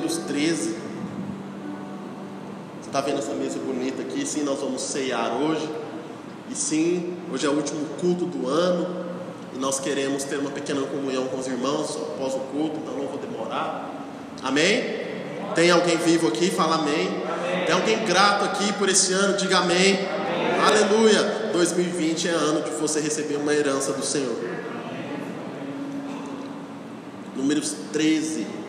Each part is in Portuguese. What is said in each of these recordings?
Números 13. Você está vendo essa mesa bonita aqui? Sim, nós vamos ceiar hoje. E sim, hoje é o último culto do ano. E nós queremos ter uma pequena comunhão com os irmãos após o culto, então não vou demorar. Amém? Tem alguém vivo aqui? Fala amém. amém. Tem alguém grato aqui por esse ano? Diga amém. amém. Aleluia. 2020 é ano de você receber uma herança do Senhor. Números 13.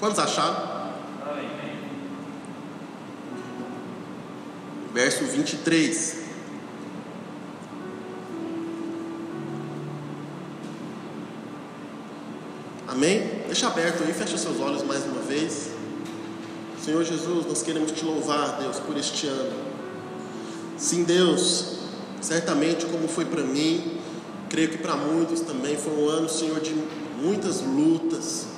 Quantos acharam? Verso 23. Amém? Deixa aberto aí, fecha seus olhos mais uma vez. Senhor Jesus, nós queremos te louvar, Deus, por este ano. Sim, Deus, certamente como foi para mim, creio que para muitos também foi um ano, Senhor, de muitas lutas.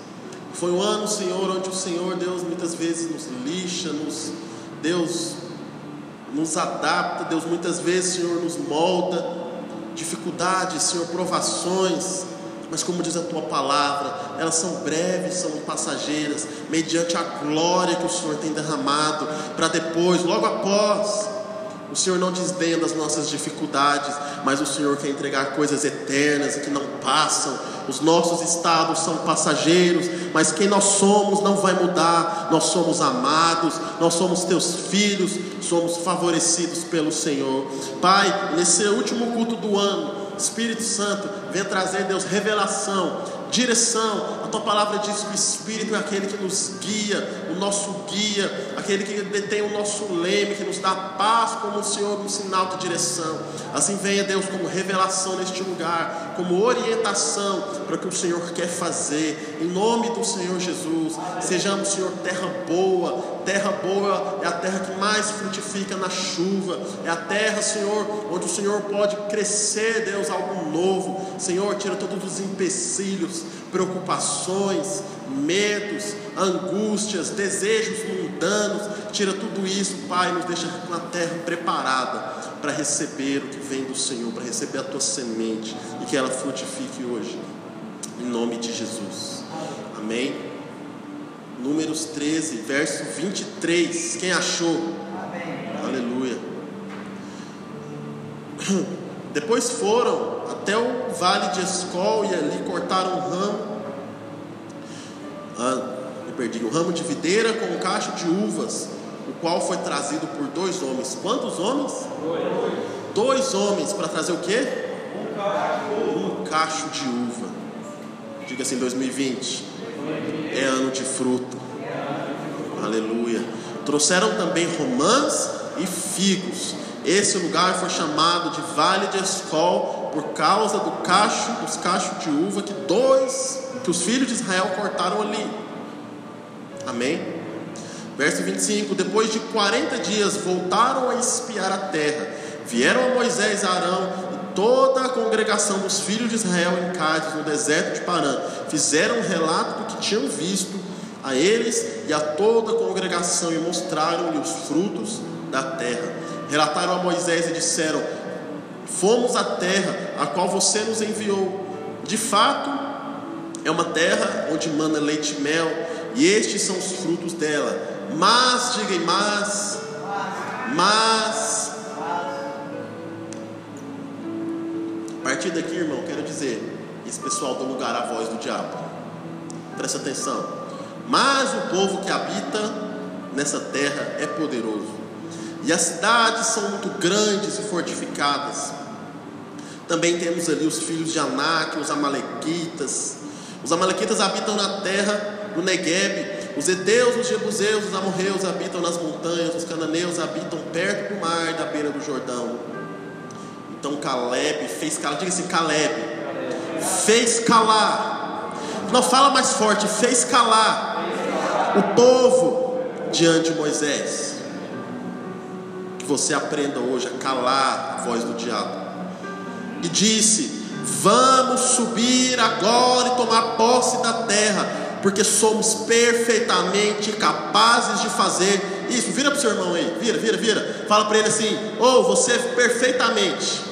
Foi um ano, Senhor, onde o Senhor, Deus, muitas vezes nos lixa, nos, Deus, nos adapta, Deus, muitas vezes, Senhor, nos molda. Dificuldades, Senhor, provações, mas como diz a tua palavra, elas são breves, são passageiras, mediante a glória que o Senhor tem derramado, para depois, logo após, o Senhor não desdenha das nossas dificuldades, mas o Senhor quer entregar coisas eternas que não passam. Os nossos estados são passageiros, mas quem nós somos não vai mudar. Nós somos amados, nós somos teus filhos, somos favorecidos pelo Senhor. Pai, nesse último culto do ano, Espírito Santo, venha trazer, Deus, revelação, direção. A tua palavra diz que o Espírito é aquele que nos guia, o nosso guia, aquele que detém o nosso leme, que nos dá paz como o Senhor, um sinal de direção. Assim venha, Deus, como revelação neste lugar, como orientação para o que o Senhor quer fazer. Em nome do Senhor Jesus, sejamos, Senhor, terra boa. Terra boa é a terra que mais frutifica na chuva, é a terra, Senhor, onde o Senhor pode crescer, Deus, algo novo. Senhor, tira todos os empecilhos, preocupações, medos, angústias, desejos mundanos, tira tudo isso, Pai, nos deixa com a terra preparada para receber o que vem do Senhor, para receber a tua semente e que ela frutifique hoje, em nome de Jesus. Amém? Números 13, verso 23. Quem achou? Amém. Aleluia. Depois foram até o vale de Escol e ali cortaram um ramo. Ah, perdi. Um ramo de videira com um cacho de uvas, o qual foi trazido por dois homens. Quantos homens? Dois, dois homens para trazer o quê? Um cacho. Um cacho de uva. Diga assim: 2020 é ano de fruto. Aleluia. Trouxeram também romãs e figos esse lugar foi chamado de Vale de Escol por causa do cacho, dos cachos de uva que dois, que os filhos de Israel cortaram ali. Amém? Verso 25: Depois de 40 dias voltaram a espiar a terra. Vieram a Moisés, Arão e toda a congregação dos filhos de Israel em Cádiz, no deserto de Parã. Fizeram um relato do que tinham visto a eles e a toda a congregação e mostraram-lhe os frutos da terra relataram a Moisés e disseram: Fomos à terra a qual você nos enviou. De fato, é uma terra onde mana leite e mel, e estes são os frutos dela. Mas, diga mas, mas. A partir daqui, irmão, quero dizer: esse pessoal do lugar a voz do diabo. Presta atenção. Mas o povo que habita nessa terra é poderoso e as cidades são muito grandes e fortificadas. Também temos ali os filhos de Anak, os Amalequitas. Os Amalequitas habitam na terra do Negueb. Os Edeus, os Jebuseus, os Amorreus habitam nas montanhas. Os Cananeus habitam perto do mar, da beira do Jordão. Então Caleb fez calar, diga assim: Caleb, fez calar. Não fala mais forte, fez calar o povo diante de Moisés que você aprenda hoje a calar a voz do diabo. E disse: Vamos subir agora e tomar posse da terra, porque somos perfeitamente capazes de fazer isso. Vira para o seu irmão aí, vira, vira, vira. Fala para ele assim: Ou oh, você perfeitamente,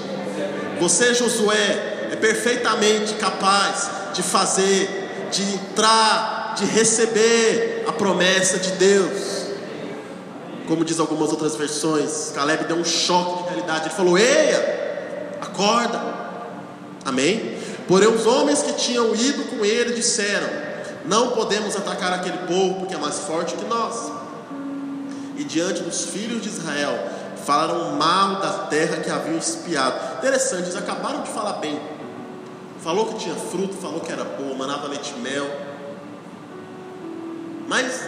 você, Josué, é perfeitamente capaz de fazer, de entrar, de receber promessa de Deus. Como diz algumas outras versões, Caleb deu um choque de realidade. Ele falou: Eia, acorda. Amém? Porém, os homens que tinham ido com ele disseram: Não podemos atacar aquele povo porque é mais forte que nós. E diante dos filhos de Israel, falaram mal da terra que haviam espiado. Interessante, eles acabaram de falar bem. Falou que tinha fruto, falou que era boa, manava leite e mel. Mas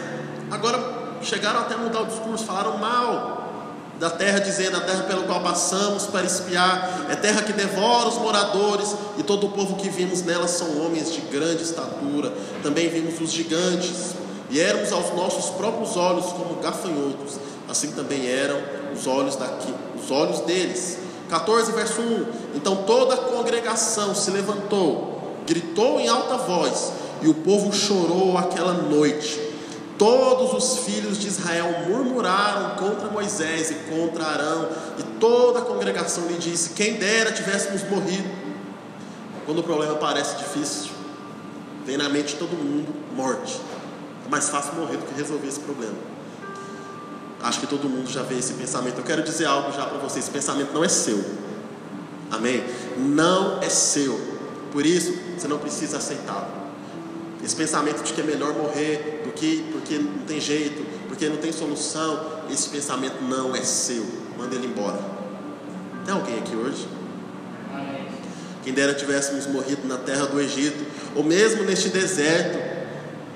agora chegaram até mudar o discurso, falaram mal da terra, dizendo: a terra pela qual passamos para espiar, é terra que devora os moradores, e todo o povo que vimos nela são homens de grande estatura. Também vimos os gigantes, e éramos aos nossos próprios olhos como gafanhotos, assim também eram os olhos daqui, os olhos deles. 14 verso 1. Então toda a congregação se levantou, gritou em alta voz, e o povo chorou aquela noite Todos os filhos de Israel murmuraram contra Moisés e contra Arão, e toda a congregação lhe disse: Quem dera tivéssemos morrido. Quando o problema parece difícil, vem na mente de todo mundo morte. É mais fácil morrer do que resolver esse problema. Acho que todo mundo já vê esse pensamento. Eu quero dizer algo já para vocês: esse pensamento não é seu. Amém? Não é seu. Por isso, você não precisa aceitá-lo. Esse pensamento de que é melhor morrer do que porque não tem jeito, porque não tem solução, esse pensamento não é seu. Manda ele embora. Tem alguém aqui hoje? Quem dera tivéssemos morrido na terra do Egito, ou mesmo neste deserto.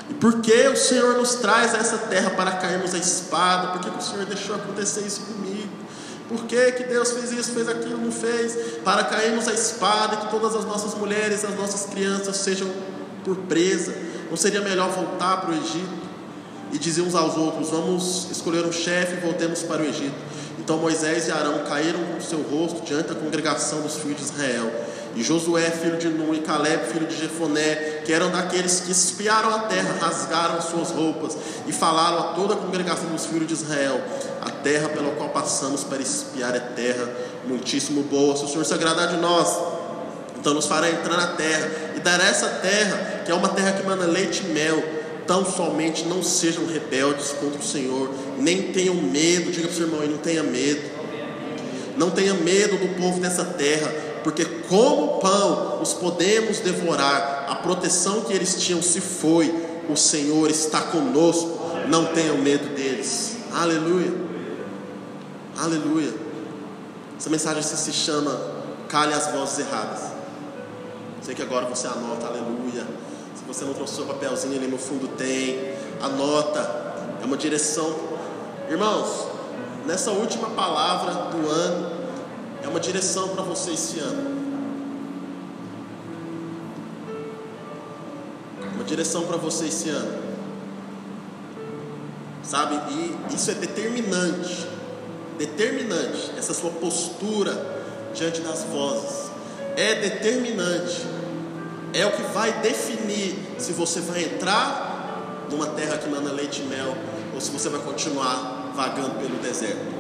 E por que o Senhor nos traz a essa terra para cairmos a espada? Por que, que o Senhor deixou acontecer isso comigo? Por que, que Deus fez isso, fez aquilo, não fez? Para cairmos a espada e que todas as nossas mulheres, as nossas crianças sejam por presa. Não seria melhor voltar para o Egito? E dizer uns aos outros: Vamos escolher um chefe e voltemos para o Egito. Então Moisés e Arão caíram com o seu rosto diante da congregação dos filhos de Israel. E Josué, filho de Nun, e Caleb, filho de Jefoné, que eram daqueles que espiaram a terra, rasgaram as suas roupas e falaram a toda a congregação dos filhos de Israel: A terra pela qual passamos para espiar é terra muitíssimo boa. Se o Senhor se agradar de nós, então nos fará entrar na terra e dará essa terra, que é uma terra que manda leite e mel. Tão somente não sejam rebeldes contra o Senhor, nem tenham medo. Diga para o seu irmão aí, não tenha medo. Não tenha medo do povo dessa terra, porque como pão os podemos devorar. A proteção que eles tinham se foi. O Senhor está conosco. Não tenham medo deles. Aleluia. Aleluia. Essa mensagem se chama Cale as vozes erradas. Sei que agora você anota, aleluia. Se você não trouxe seu papelzinho ali no fundo tem, anota. É uma direção. Irmãos, nessa última palavra do ano, é uma direção para você esse ano. Uma direção para você esse ano. Sabe? E isso é determinante. Determinante. Essa sua postura diante das vozes é determinante, é o que vai definir se você vai entrar numa terra que manda leite e mel ou se você vai continuar vagando pelo deserto.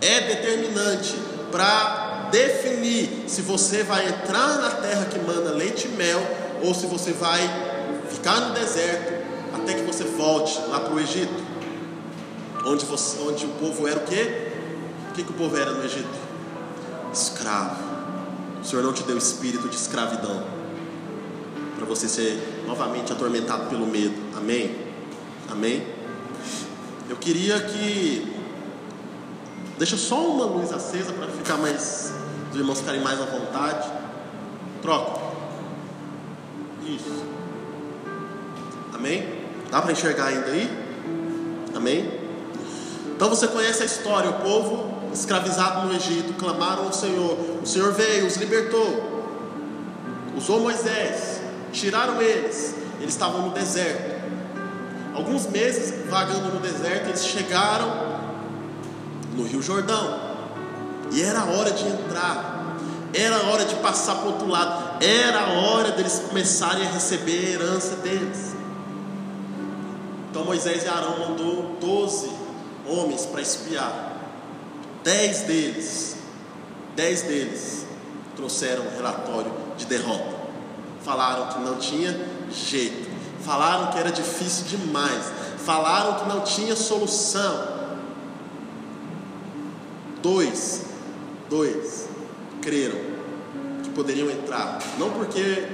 É determinante para definir se você vai entrar na terra que manda leite e mel ou se você vai ficar no deserto até que você volte lá para o Egito, onde, você, onde o povo era o quê? O que, que o povo era no Egito? Escravo. O Senhor não te deu espírito de escravidão para você ser novamente atormentado pelo medo. Amém? Amém? Eu queria que. Deixa só uma luz acesa para ficar mais. Os irmãos ficarem mais à vontade. Troca. Isso. Amém? Dá para enxergar ainda aí? Amém? Então você conhece a história, o povo escravizados no Egito, clamaram ao Senhor. O Senhor veio, os libertou, usou Moisés, tiraram eles. Eles estavam no deserto. Alguns meses vagando no deserto, eles chegaram no Rio Jordão. E era hora de entrar, era hora de passar para o outro lado, era hora deles começarem a receber a herança deles. Então Moisés e Arão mandou 12 homens para espiar. Dez deles, dez deles trouxeram um relatório de derrota. Falaram que não tinha jeito. Falaram que era difícil demais. Falaram que não tinha solução. Dois, dois creram que poderiam entrar. Não porque.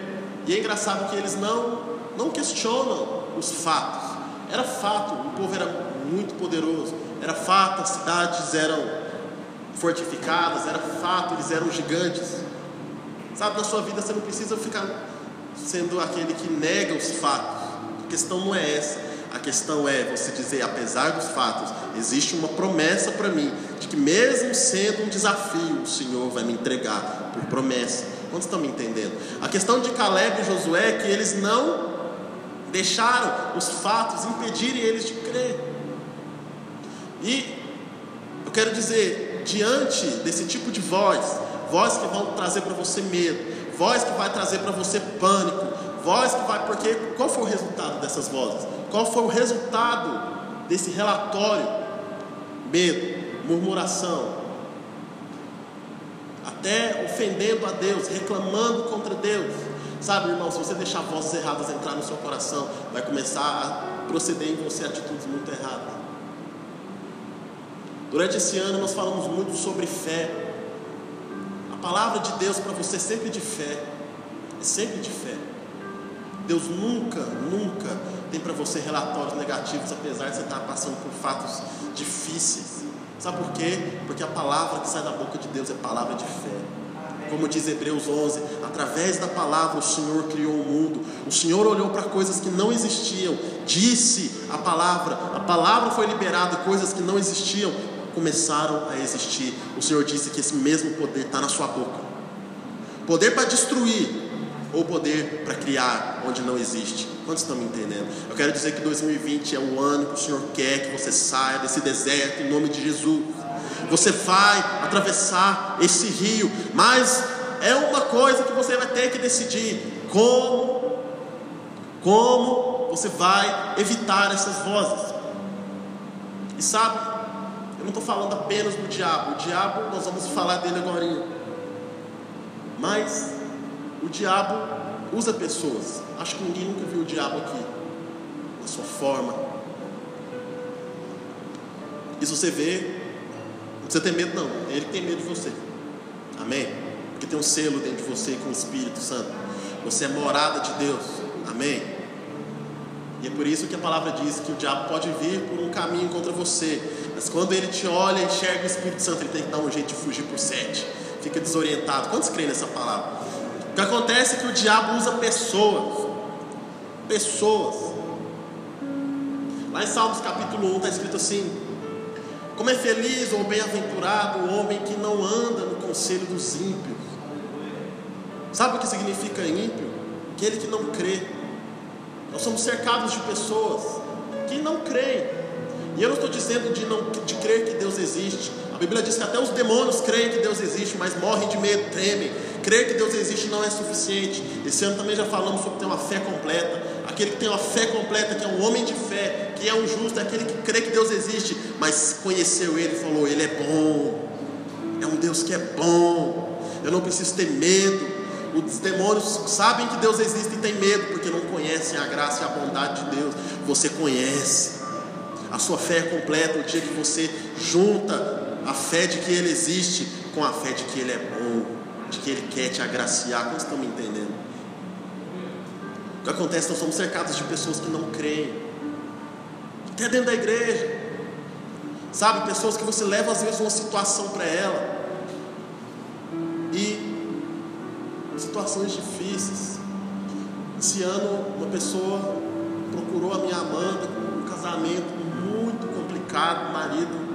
E é engraçado que eles não, não questionam os fatos. Era fato, o povo era muito poderoso. Era fato, as cidades eram fortificadas. Era fato, eles eram gigantes. Sabe, na sua vida você não precisa ficar sendo aquele que nega os fatos. A questão não é essa. A questão é você dizer, apesar dos fatos, existe uma promessa para mim de que mesmo sendo um desafio, o Senhor vai me entregar por promessa. Quantos estão me entendendo? A questão de Caleb e Josué é que eles não deixaram os fatos impedirem eles de crer. E eu quero dizer, diante desse tipo de voz, voz que vão trazer para você medo, voz que vai trazer para você pânico, voz que vai, porque qual foi o resultado dessas vozes? Qual foi o resultado desse relatório? Medo, murmuração, até ofendendo a Deus, reclamando contra Deus. Sabe, irmão, se você deixar vozes erradas entrar no seu coração, vai começar a proceder em você atitudes muito erradas. Durante esse ano nós falamos muito sobre fé. Palavra de Deus para você é sempre de fé. É sempre de fé. Deus nunca, nunca tem para você relatórios negativos, apesar de você estar passando por fatos difíceis. Sabe por quê? Porque a palavra que sai da boca de Deus é palavra de fé. Como diz Hebreus 11, através da palavra o Senhor criou o mundo. O Senhor olhou para coisas que não existiam, disse a palavra, a palavra foi liberada coisas que não existiam começaram a existir. O Senhor disse que esse mesmo poder está na sua boca. Poder para destruir, ou poder para criar onde não existe. Quantos estão me entendendo? Eu quero dizer que 2020 é o ano que o Senhor quer que você saia desse deserto em nome de Jesus. Você vai atravessar esse rio, mas é uma coisa que você vai ter que decidir: como, como você vai evitar essas vozes. E sabe, eu não estou falando apenas do diabo. O diabo, nós vamos falar dele agora. Mas o diabo usa pessoas. Acho que ninguém nunca viu o diabo aqui, na sua forma. Se você vê, não precisa ter medo, não. É ele que tem medo de você. Amém? Porque tem um selo dentro de você com o Espírito Santo. Você é morada de Deus. Amém? E é por isso que a palavra diz que o diabo pode vir por um caminho contra você. Mas quando ele te olha enxerga o Espírito Santo, ele tem que dar um jeito de fugir por sete. Fica desorientado. Quantos creem nessa palavra? O que acontece é que o diabo usa pessoas. Pessoas. Lá em Salmos capítulo 1 está escrito assim: Como é feliz ou bem-aventurado o homem que não anda no conselho dos ímpios. Sabe o que significa ímpio? Aquele que não crê. Nós somos cercados de pessoas que não creem. E eu não estou dizendo de, não, de crer que Deus existe. A Bíblia diz que até os demônios creem que Deus existe, mas morrem de medo, tremem. Crer que Deus existe não é suficiente. Esse ano também já falamos sobre ter uma fé completa. Aquele que tem uma fé completa, que é um homem de fé, que é um justo, é aquele que crê que Deus existe, mas conheceu Ele e falou: Ele é bom. É um Deus que é bom. Eu não preciso ter medo. Os demônios sabem que Deus existe e têm medo, porque não conhecem a graça e a bondade de Deus. Você conhece. A sua fé é completa o dia que você junta a fé de que Ele existe com a fé de que Ele é bom de que Ele quer te agraciar. Como estão me entendendo? O que acontece? Nós somos cercados de pessoas que não creem, até dentro da igreja, sabe? Pessoas que você leva às vezes uma situação para ela, situações difíceis. Esse ano, uma pessoa procurou a minha Amanda com um casamento muito complicado, marido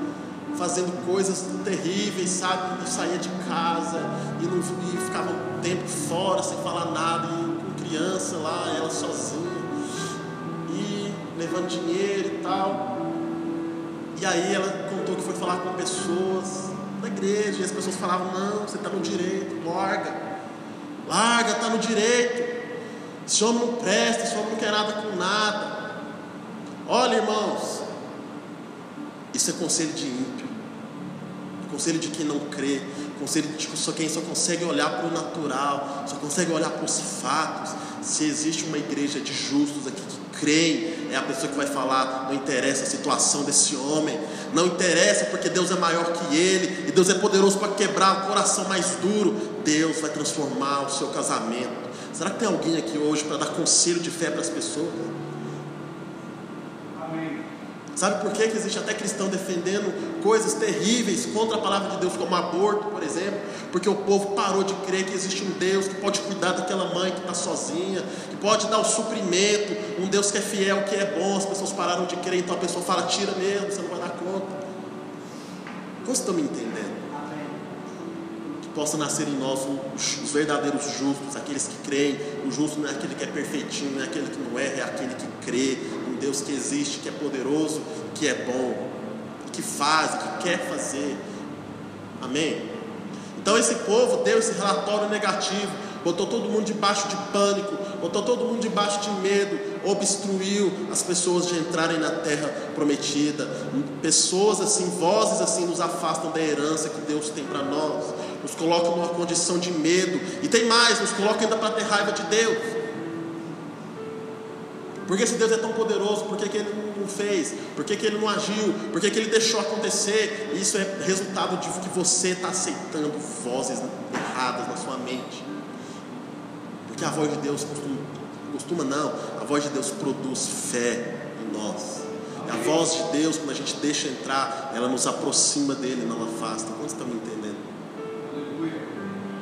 fazendo coisas terríveis, sabe? E saía de casa e, não, e ficava um tempo fora sem falar nada, e com criança lá, ela sozinha, e levando dinheiro e tal. E aí ela contou que foi falar com pessoas da igreja, e as pessoas falavam: Não, você está no direito, larga, larga, está no direito. Esse homem não presta, esse homem não quer nada com nada. Olha, irmãos, isso é conselho de ímpio. Conselho de quem não crê. Conselho de só quem só consegue olhar para o natural, só consegue olhar para os fatos. Se existe uma igreja de justos aqui que creem é a pessoa que vai falar: não interessa a situação desse homem, não interessa porque Deus é maior que ele e Deus é poderoso para quebrar o coração mais duro. Deus vai transformar o seu casamento. Será que tem alguém aqui hoje para dar conselho de fé para as pessoas? Sabe por que, que existe até cristão defendendo coisas terríveis contra a palavra de Deus, como aborto, por exemplo? Porque o povo parou de crer que existe um Deus que pode cuidar daquela mãe que está sozinha, que pode dar o suprimento, um Deus que é fiel, que é bom. As pessoas pararam de crer, então a pessoa fala: tira mesmo, você não vai dar conta. Vocês estão me entendendo? Que possa nascer em nós os verdadeiros justos, aqueles que creem. O justo não é aquele que é perfeitinho, não é aquele que não erra, é aquele que crê um Deus que existe, que é poderoso, que é bom, que faz, que quer fazer. Amém? Então esse povo deu esse relatório negativo, botou todo mundo debaixo de pânico, botou todo mundo debaixo de medo, obstruiu as pessoas de entrarem na terra prometida. Pessoas assim, vozes assim nos afastam da herança que Deus tem para nós, nos colocam numa condição de medo, e tem mais, nos colocam ainda para ter raiva de Deus. Porque se Deus é tão poderoso, por que, que Ele não fez? Por que, que Ele não agiu? Por que, que Ele deixou acontecer? Isso é resultado de que você está aceitando vozes erradas na sua mente. Porque a voz de Deus costuma, costuma não, a voz de Deus produz fé em nós. E a voz de Deus, quando a gente deixa entrar, ela nos aproxima dele, não afasta. Quantos estão me entendendo?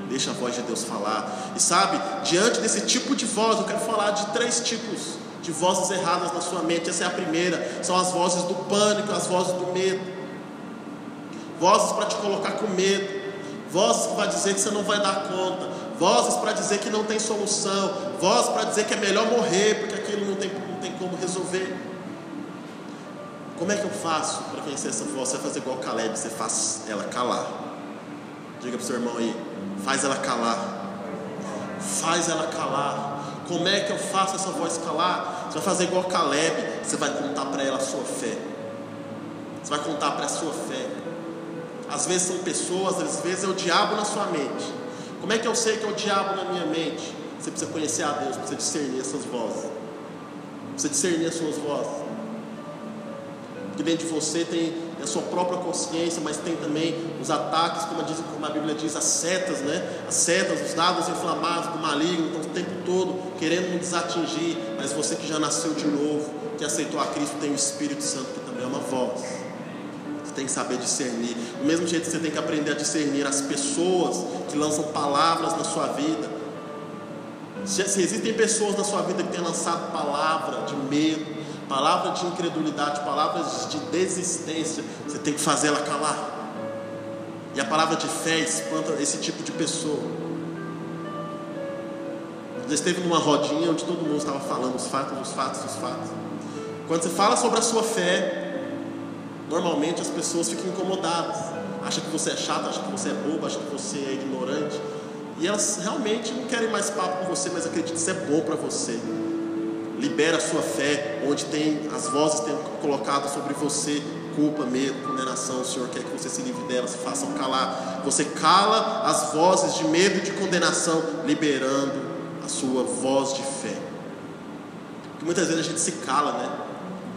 Deixa a voz de Deus falar. E sabe, diante desse tipo de voz, eu quero falar de três tipos de vozes erradas na sua mente. Essa é a primeira. São as vozes do pânico, as vozes do medo. Vozes para te colocar com medo. Vozes que vai dizer que você não vai dar conta. Vozes para dizer que não tem solução. Vozes para dizer que é melhor morrer, porque aquilo não tem, não tem como resolver. Como é que eu faço para vencer essa voz? Você vai fazer igual Caleb, você faz ela calar. Diga para o seu irmão aí, faz ela calar. Faz ela calar. Como é que eu faço essa voz calar? Você vai fazer igual Caleb, você vai contar para ela a sua fé. Você vai contar para a sua fé. Às vezes são pessoas, às vezes é o diabo na sua mente. Como é que eu sei que é o diabo na minha mente? Você precisa conhecer a Deus, precisa discernir essas vozes. Precisa discernir as suas vozes. Porque dentro de você tem a sua própria consciência, mas tem também os ataques, como, diz, como a Bíblia diz, as setas, né? As setas, os dados inflamados do maligno, estão o tempo todo querendo nos desatingir. Mas você que já nasceu de novo, que aceitou a Cristo, tem o Espírito Santo, que também é uma voz. Tem que saber discernir. Do mesmo jeito que você tem que aprender a discernir as pessoas que lançam palavras na sua vida. Se, se existem pessoas na sua vida que têm lançado palavra de medo, palavra de incredulidade, palavras de desistência, você tem que fazer ela calar. E a palavra de fé espanta esse tipo de pessoa. Você esteve numa rodinha onde todo mundo estava falando os fatos, os fatos, os fatos. Quando você fala sobre a sua fé, normalmente as pessoas ficam incomodadas. Acha que você é chato, acha que você é bobo, acha que você é ignorante. E elas realmente não querem mais papo com você, mas acreditam que isso é bom para você libera a sua fé, onde tem as vozes têm colocado sobre você culpa, medo, condenação. O Senhor quer que você se livre delas, façam calar. Você cala as vozes de medo e de condenação, liberando a sua voz de fé. Porque muitas vezes a gente se cala, né?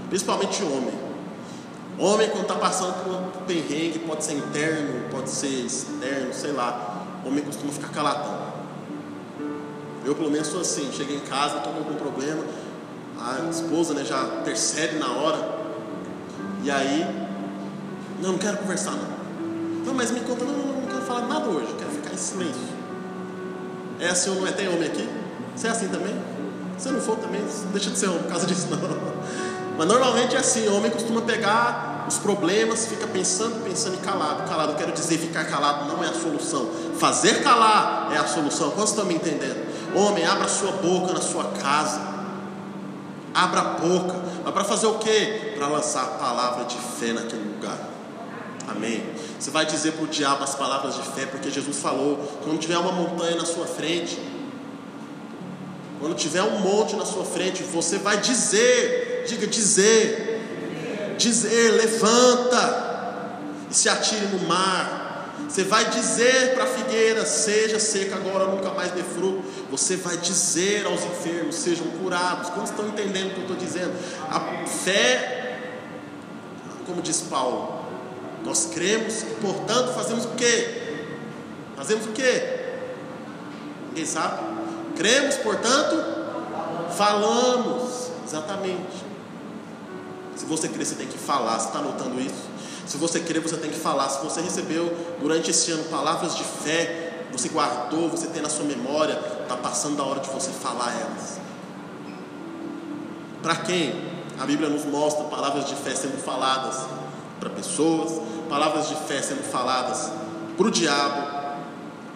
Principalmente homem. Homem, quando está passando por um perrengue, pode ser interno, pode ser externo, sei lá. Homem costuma ficar caladão. Eu, pelo menos, sou assim. Cheguei em casa, estou com algum problema a esposa né, já percebe na hora. E aí, não, não quero conversar não. Não, mas me conta, não, não, não quero falar nada hoje, quero ficar em silêncio. É assim ou não é? Tem homem aqui? Você é assim também? Se não for também, deixa de ser homem por causa disso não. Mas normalmente é assim, o homem costuma pegar os problemas, fica pensando, pensando e calado. Calado, quero dizer, ficar calado não é a solução. Fazer calar é a solução. Quantos estão me entendendo? Homem, abra sua boca na sua casa abra a boca. Mas para fazer o quê? Para lançar a palavra de fé naquele lugar. Amém. Você vai dizer para o diabo as palavras de fé, porque Jesus falou: quando tiver uma montanha na sua frente, quando tiver um monte na sua frente, você vai dizer, diga dizer, dizer, levanta e se atire no mar. Você vai dizer para a figueira: seja seca agora, nunca mais dê fruto. você vai dizer aos enfermos: sejam curados. Quantos estão entendendo o que eu estou dizendo? A fé, como diz Paulo, nós cremos, portanto, fazemos o quê? Fazemos o quê? Ninguém sabe? Cremos, portanto, falamos. Exatamente. Se você crer, você tem que falar. Você está notando isso? Se você crer, você tem que falar. Se você recebeu durante esse ano palavras de fé, você guardou, você tem na sua memória, está passando da hora de você falar elas. Para quem? A Bíblia nos mostra palavras de fé sendo faladas para pessoas, palavras de fé sendo faladas para o diabo,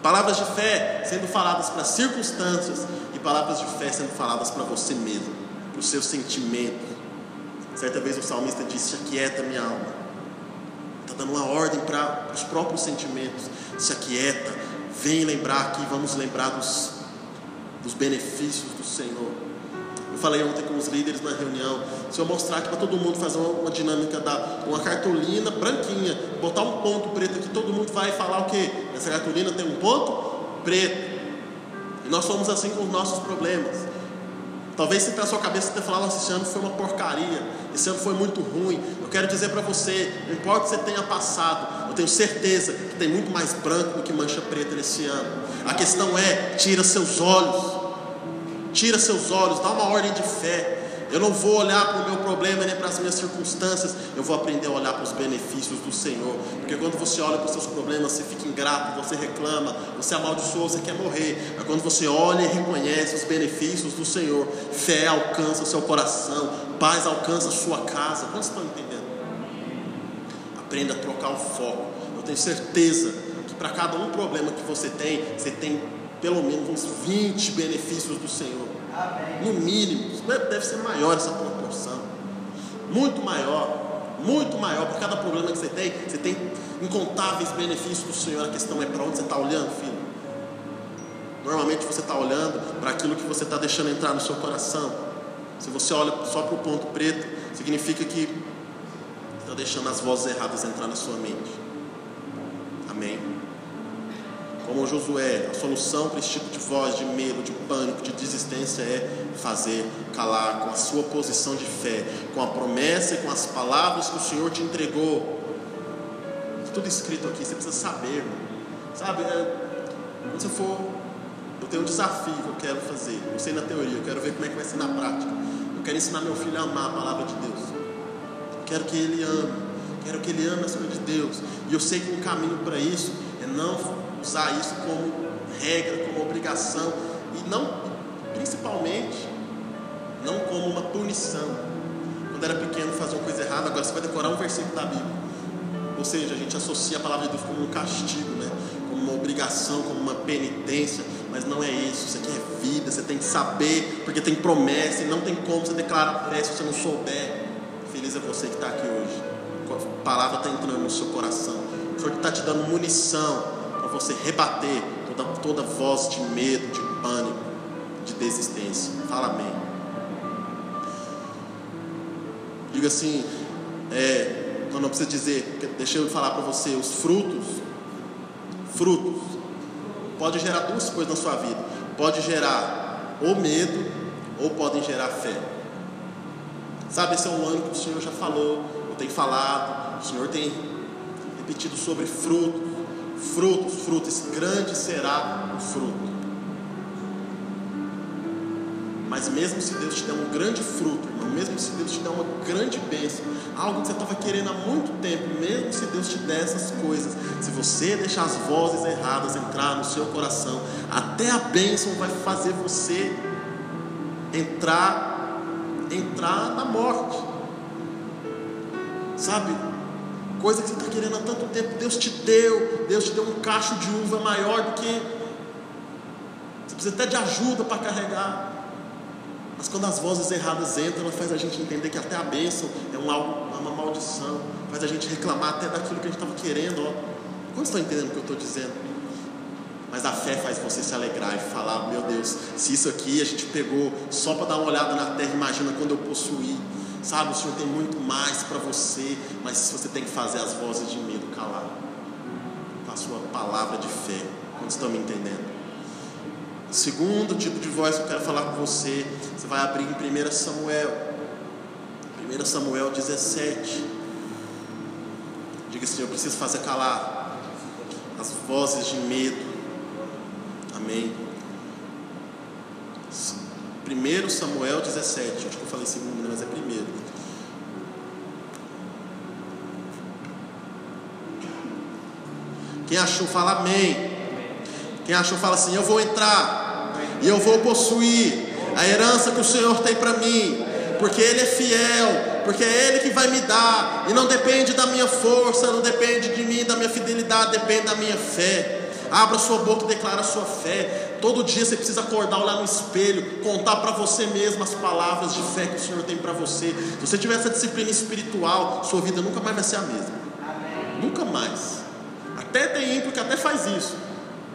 palavras de fé sendo faladas para circunstâncias e palavras de fé sendo faladas para você mesmo, para os seus sentimentos. Certa vez o salmista disse: Aquieta minha alma. Está dando uma ordem para os próprios sentimentos. Se aquieta, vem lembrar aqui, vamos lembrar dos, dos benefícios do Senhor. Eu falei ontem com os líderes na reunião. Se eu mostrar aqui para todo mundo fazer uma, uma, dinâmica da uma cartolina branquinha, botar um ponto preto aqui, todo mundo vai falar o quê? Essa cartolina tem um ponto preto. E nós somos assim com os nossos problemas. Talvez se na sua cabeça você falado, esse ano foi uma porcaria, esse ano foi muito ruim. Eu quero dizer para você, não importa o que você tenha passado, eu tenho certeza que tem muito mais branco do que mancha preta nesse ano. A questão é, tira seus olhos, tira seus olhos, dá uma ordem de fé. Eu não vou olhar para o meu problema nem para as minhas circunstâncias, eu vou aprender a olhar para os benefícios do Senhor. Porque quando você olha para os seus problemas, você fica ingrato, você reclama, você amaldiçoa, você quer morrer. Mas quando você olha e reconhece os benefícios do Senhor, fé alcança o seu coração, paz alcança a sua casa. Quantos estão entendendo? Aprenda a trocar o foco. Eu tenho certeza que para cada um problema que você tem, você tem pelo menos uns 20 benefícios do Senhor. No mínimo, deve ser maior essa proporção. Muito maior, muito maior. Por cada problema que você tem, você tem incontáveis benefícios do Senhor. A questão é para onde você está olhando, filho. Normalmente você está olhando para aquilo que você está deixando entrar no seu coração. Se você olha só para o ponto preto, significa que está deixando as vozes erradas entrar na sua mente. Amém como Josué, a solução para esse tipo de voz, de medo, de pânico, de desistência é fazer calar com a sua posição de fé, com a promessa e com as palavras que o Senhor te entregou. Tudo escrito aqui, você precisa saber, sabe? É, quando você for, eu tenho um desafio que eu quero fazer. Eu sei na teoria, eu quero ver como é que vai ser na prática. Eu quero ensinar meu filho a amar a palavra de Deus. Eu quero que ele ame, quero que ele ame as coisas de Deus. E eu sei que um caminho para isso é não usar isso como regra, como obrigação e não, principalmente, não como uma punição. Quando era pequeno fazia uma coisa errada, agora você vai decorar um versículo da Bíblia. Ou seja, a gente associa a palavra de Deus como um castigo, né? como uma obrigação, como uma penitência, mas não é isso. Isso aqui é vida, você tem que saber, porque tem promessa e não tem como você declarar fé se você não souber. Feliz é você que está aqui hoje. A palavra está entrando no seu coração. O Senhor está te dando munição você rebater toda, toda voz de medo, de pânico, de desistência. Fala amém. Diga assim, é, não, precisa dizer, deixa eu falar para você, os frutos, frutos, pode gerar duas coisas na sua vida. Pode gerar ou medo, ou podem gerar fé. Sabe, esse é um ano que o Senhor já falou, eu tenho falado, o Senhor tem repetido sobre frutos frutos, frutos, grande será o fruto. Mas mesmo se Deus te der um grande fruto, mesmo se Deus te der uma grande bênção, algo que você estava querendo há muito tempo, mesmo se Deus te der essas coisas, se você deixar as vozes erradas entrar no seu coração, até a bênção vai fazer você entrar, entrar na morte. Sabe? Coisa que você está querendo há tanto tempo, Deus te deu, Deus te deu um cacho de uva maior do que. Você precisa até de ajuda para carregar. Mas quando as vozes erradas entram, ela faz a gente entender que até a bênção é um algo, uma maldição, faz a gente reclamar até daquilo que a gente estava querendo. Ó. Quantos estão entendendo o que eu estou dizendo? Mas a fé faz você se alegrar e falar: meu Deus, se isso aqui a gente pegou só para dar uma olhada na terra, imagina quando eu possuir. Sabe, o Senhor tem muito mais para você, mas você tem que fazer as vozes de medo calar. Com a sua palavra de fé. Quando estão me entendendo? Segundo tipo de voz que eu quero falar com você, você vai abrir em 1 Samuel. 1 Samuel 17. Diga assim: Eu preciso fazer calar as vozes de medo. Amém. 1 Samuel 17. Acho que eu falei segundo, né? mas é primeiro. Quem achou, fala amém. Quem achou, fala assim: Eu vou entrar e eu vou possuir a herança que o Senhor tem para mim, porque Ele é fiel, porque é Ele que vai me dar, e não depende da minha força, não depende de mim, da minha fidelidade, depende da minha fé. Abra sua boca e declara sua fé. Todo dia você precisa acordar, olhar no espelho, contar para você mesmo as palavras de fé que o Senhor tem para você. Se você tiver essa disciplina espiritual, sua vida nunca mais vai ser a mesma. Amém. Nunca mais. Até tem ímpio que até faz isso,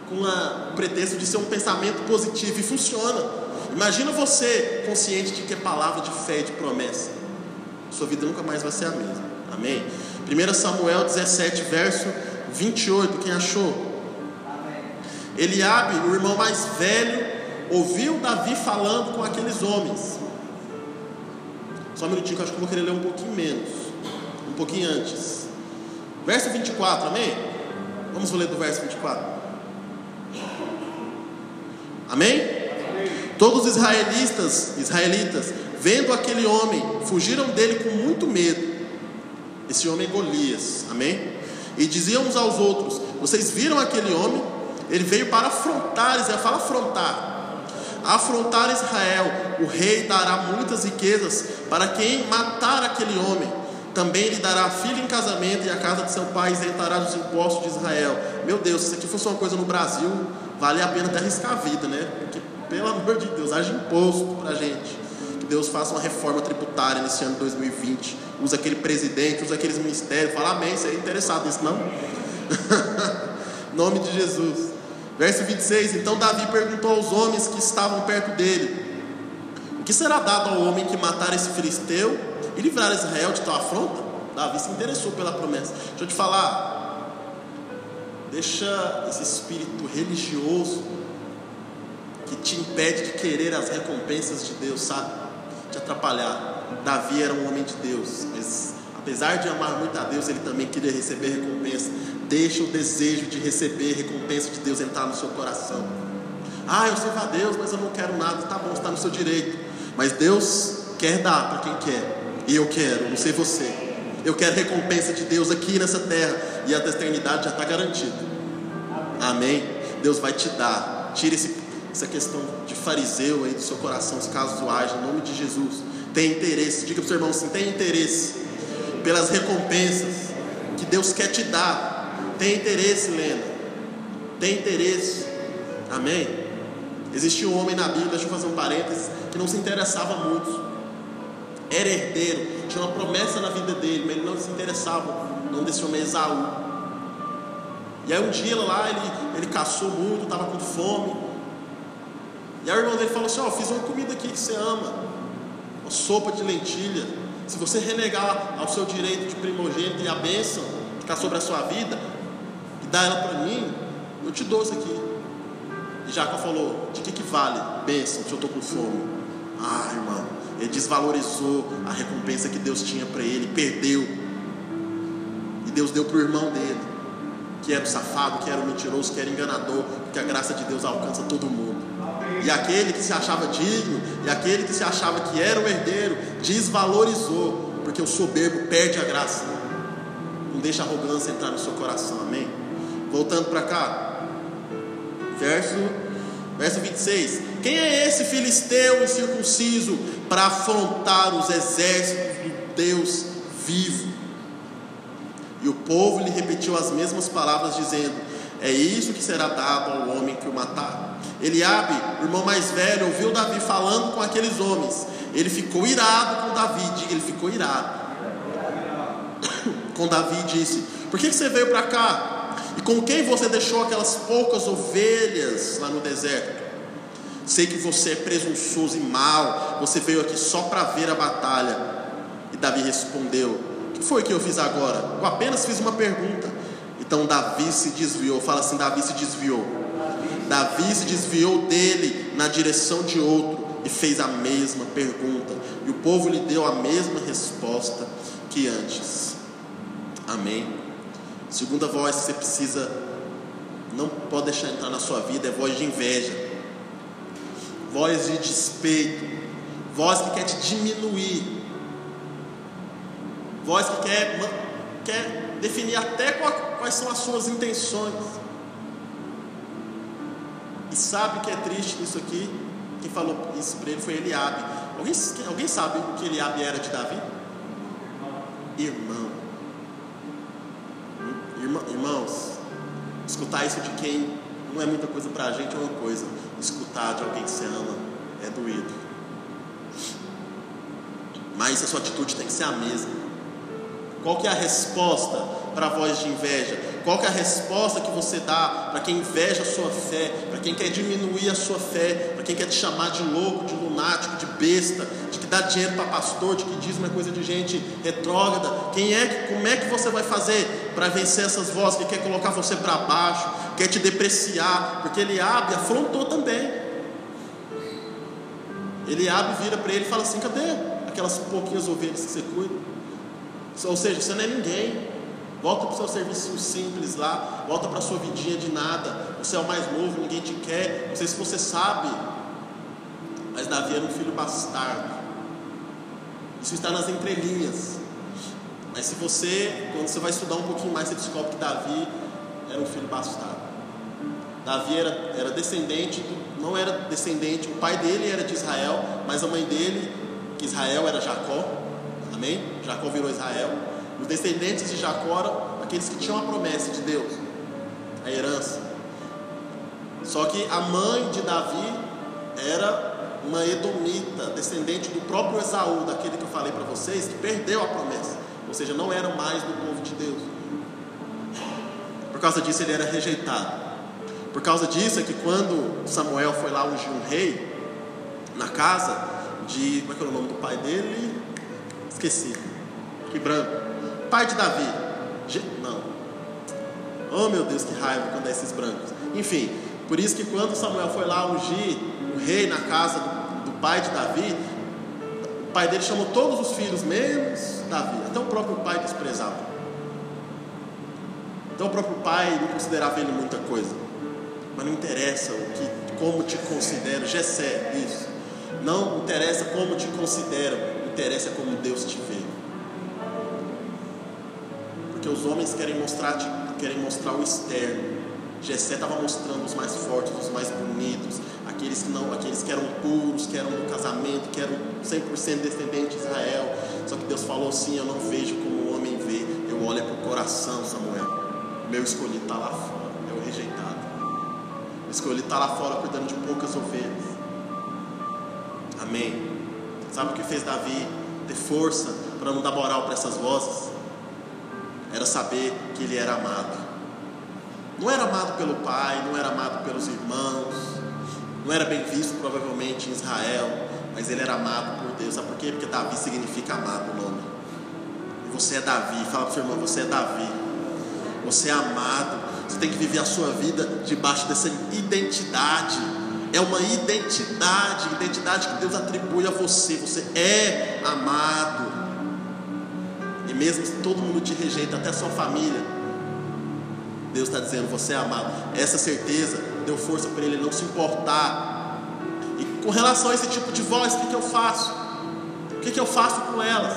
com o pretexto de ser um pensamento positivo, e funciona. Imagina você consciente de que é palavra de fé e de promessa. Sua vida nunca mais vai ser a mesma. Amém? 1 Samuel 17, verso 28. Quem achou? Eliabe, o irmão mais velho, ouviu Davi falando com aqueles homens. Só um minutinho que eu acho que eu vou querer ler um pouquinho menos. Um pouquinho antes. Verso 24, amém? Vamos ler do verso 24. Amém? Todos os israelitas, israelitas, vendo aquele homem, fugiram dele com muito medo. Esse homem é Golias, amém? E diziam uns aos outros: Vocês viram aquele homem? Ele veio para afrontar, Israel fala afrontar. Afrontar Israel, o rei dará muitas riquezas para quem matar aquele homem. Também lhe dará filho em casamento e a casa de seu pai isentará dos impostos de Israel. Meu Deus, se isso aqui fosse uma coisa no Brasil, vale a pena até arriscar a vida, né? Porque, pelo amor de Deus, haja imposto para a gente. Que Deus faça uma reforma tributária nesse ano de 2020. Usa aquele presidente, usa aqueles ministérios. Fala amém, você é interessado nisso, não? nome de Jesus. Verso 26: Então Davi perguntou aos homens que estavam perto dele: O que será dado ao homem que matar esse filisteu e livrar Israel de tal afronta? Davi se interessou pela promessa. Deixa eu te falar. Deixa esse espírito religioso que te impede de querer as recompensas de Deus, sabe? Te atrapalhar. Davi era um homem de Deus, mas apesar de amar muito a Deus, ele também queria receber recompensa. Deixa o desejo de receber recompensa de Deus entrar no seu coração. Ah, eu sirvo a Deus, mas eu não quero nada. Tá bom, está no seu direito. Mas Deus quer dar para quem quer. E eu quero, não sei você. Eu quero recompensa de Deus aqui nessa terra. E a eternidade já está garantida. Amém? Deus vai te dar. Tire esse, essa questão de fariseu aí do seu coração, se caso haja, em nome de Jesus. Tem interesse. Diga para o seu irmão assim: tem interesse pelas recompensas que Deus quer te dar. Tem interesse, Lena. Tem interesse. Amém? Existia um homem na Bíblia, deixa eu fazer um parênteses, que não se interessava muito. Era herdeiro, tinha uma promessa na vida dele, mas ele não se interessava. Não desse homem Esaú. E aí um dia lá ele, ele caçou muito, estava com fome. E aí o irmão dele falou assim: Ó, oh, fiz uma comida aqui que você ama, uma sopa de lentilha. Se você renegar ao seu direito de primogênito e a bênção que está sobre a sua vida, dá ela para mim, eu te dou isso aqui. E Jacó falou: de que, que vale bênção se eu estou com fome? Ah, irmão, ele desvalorizou a recompensa que Deus tinha para ele, perdeu. E Deus deu para o irmão dele, que era o safado, que era o mentiroso, que era enganador, porque a graça de Deus alcança todo mundo. E aquele que se achava digno, e aquele que se achava que era o herdeiro, desvalorizou, porque o soberbo perde a graça. Não deixa a arrogância entrar no seu coração, amém? Voltando para cá. Verso, verso 26. Quem é esse filisteu incircunciso para afrontar os exércitos do Deus vivo? E o povo lhe repetiu as mesmas palavras, dizendo: É isso que será dado ao homem que o matar. Eliabe, o irmão mais velho, ouviu Davi falando com aqueles homens. Ele ficou irado com Davi, ele ficou irado. com Davi disse: Por que você veio para cá? E com quem você deixou aquelas poucas ovelhas lá no deserto? Sei que você é presunçoso e mau, você veio aqui só para ver a batalha. E Davi respondeu: que foi que eu fiz agora? Eu apenas fiz uma pergunta. Então Davi se desviou. Fala assim: Davi se desviou. Davi se desviou dele na direção de outro e fez a mesma pergunta. E o povo lhe deu a mesma resposta que antes. Amém. Segunda voz que você precisa, não pode deixar entrar na sua vida, é voz de inveja, voz de despeito, voz que quer te diminuir, voz que quer, quer definir até quais são as suas intenções. E sabe o que é triste nisso aqui? Quem falou isso para ele foi Eliabe. Alguém, alguém sabe que Eliabe era de Davi? Irmão. Irmãos, escutar isso de quem não é muita coisa para a gente é uma coisa. Escutar de alguém que você ama é doído. Mas a sua atitude tem que ser a mesma. Qual que é a resposta para a voz de inveja? Qual que é a resposta que você dá para quem inveja a sua fé, para quem quer diminuir a sua fé, para quem quer te chamar de louco, de lunático, de besta, de que dá dinheiro para pastor, de que diz uma coisa de gente retrógrada? Quem é como é que você vai fazer para vencer essas vozes que quer colocar você para baixo, quer te depreciar? Porque ele abre, afrontou também. Ele abre, vira para ele e fala assim: cadê aquelas pouquinhas ovelhas que você cuida? Ou seja, você não é ninguém. Volta para o seu serviço simples lá, volta para a sua vidinha de nada. Você é o mais novo, ninguém te quer. Não sei se você sabe, mas Davi era um filho bastardo. Isso está nas entrelinhas. Mas se você, quando você vai estudar um pouquinho mais, você descobre que Davi era um filho bastardo. Davi era, era descendente, do, não era descendente, o pai dele era de Israel, mas a mãe dele, que Israel era Jacó, amém? Jacó virou Israel. Os descendentes de Jacó eram aqueles que tinham a promessa de Deus, a herança. Só que a mãe de Davi era uma edomita, descendente do próprio Esaú, daquele que eu falei para vocês, que perdeu a promessa, ou seja, não era mais do povo de Deus. Por causa disso ele era rejeitado. Por causa disso é que quando Samuel foi lá ungir um rei na casa de. Como é que é o nome do pai dele? Esqueci. Que branco pai de Davi. Não. Oh meu Deus, que raiva quando é esses brancos. Enfim, por isso que quando Samuel foi lá ungir o rei na casa do, do pai de Davi, pai dele chamou todos os filhos, menos Davi. Até o próprio pai desprezava. Então o próprio pai não considerava ele muita coisa. Mas não interessa o que, como te considero, Gessé, isso. Não interessa como te consideram, interessa como Deus te vê. Porque os homens querem mostrar, querem mostrar o externo. Jessé estava mostrando os mais fortes, os mais bonitos, aqueles que não, aqueles que eram puros, que eram do casamento, que eram 100% descendentes de Israel. Só que Deus falou assim: Eu não vejo como o homem vê, eu olho para o coração, Samuel. Meu escolhido está lá fora, é o rejeitado. O escolhido está lá fora cuidando de poucas ovelhas. Amém. Sabe o que fez Davi ter força para não dar moral para essas vozes? era saber que ele era amado. Não era amado pelo pai, não era amado pelos irmãos, não era bem visto provavelmente em Israel, mas ele era amado por Deus. Sabe por quê? Porque Davi significa amado o nome. E você é Davi, fala para o seu irmão, você é Davi. Você é amado. Você tem que viver a sua vida debaixo dessa identidade. É uma identidade, identidade que Deus atribui a você. Você é amado mesmo se todo mundo te rejeita, até sua família, Deus está dizendo: você é amado. Essa certeza deu força para ele não se importar. E com relação a esse tipo de voz, o que, que eu faço? O que, que eu faço com elas?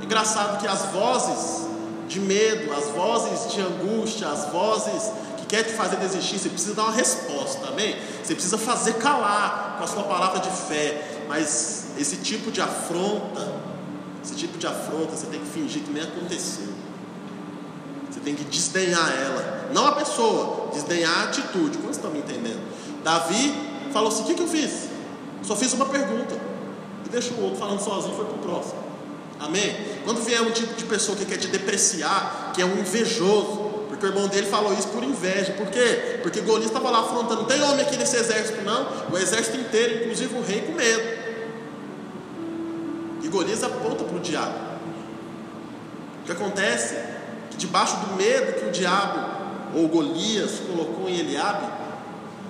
É engraçado que as vozes de medo, as vozes de angústia, as vozes que quer te fazer desistir, você precisa dar uma resposta, amém? Você precisa fazer calar com a sua palavra de fé, mas esse tipo de afronta, esse tipo de afronta você tem que fingir que nem aconteceu. Você tem que desdenhar ela. Não a pessoa, desdenhar a atitude. Como vocês estão me entendendo? Davi falou assim: o que, que eu fiz? Só fiz uma pergunta. E deixa o outro falando sozinho foi para o próximo. Amém? Quando vier um tipo de pessoa que quer te depreciar, que é um invejoso, porque o irmão dele falou isso por inveja. Por quê? Porque Golias estava lá afrontando. Não tem homem aqui nesse exército, não. O exército inteiro, inclusive o rei, com medo. Golias aponta para o diabo. O que acontece que debaixo do medo que o diabo ou Golias colocou em Eliabe,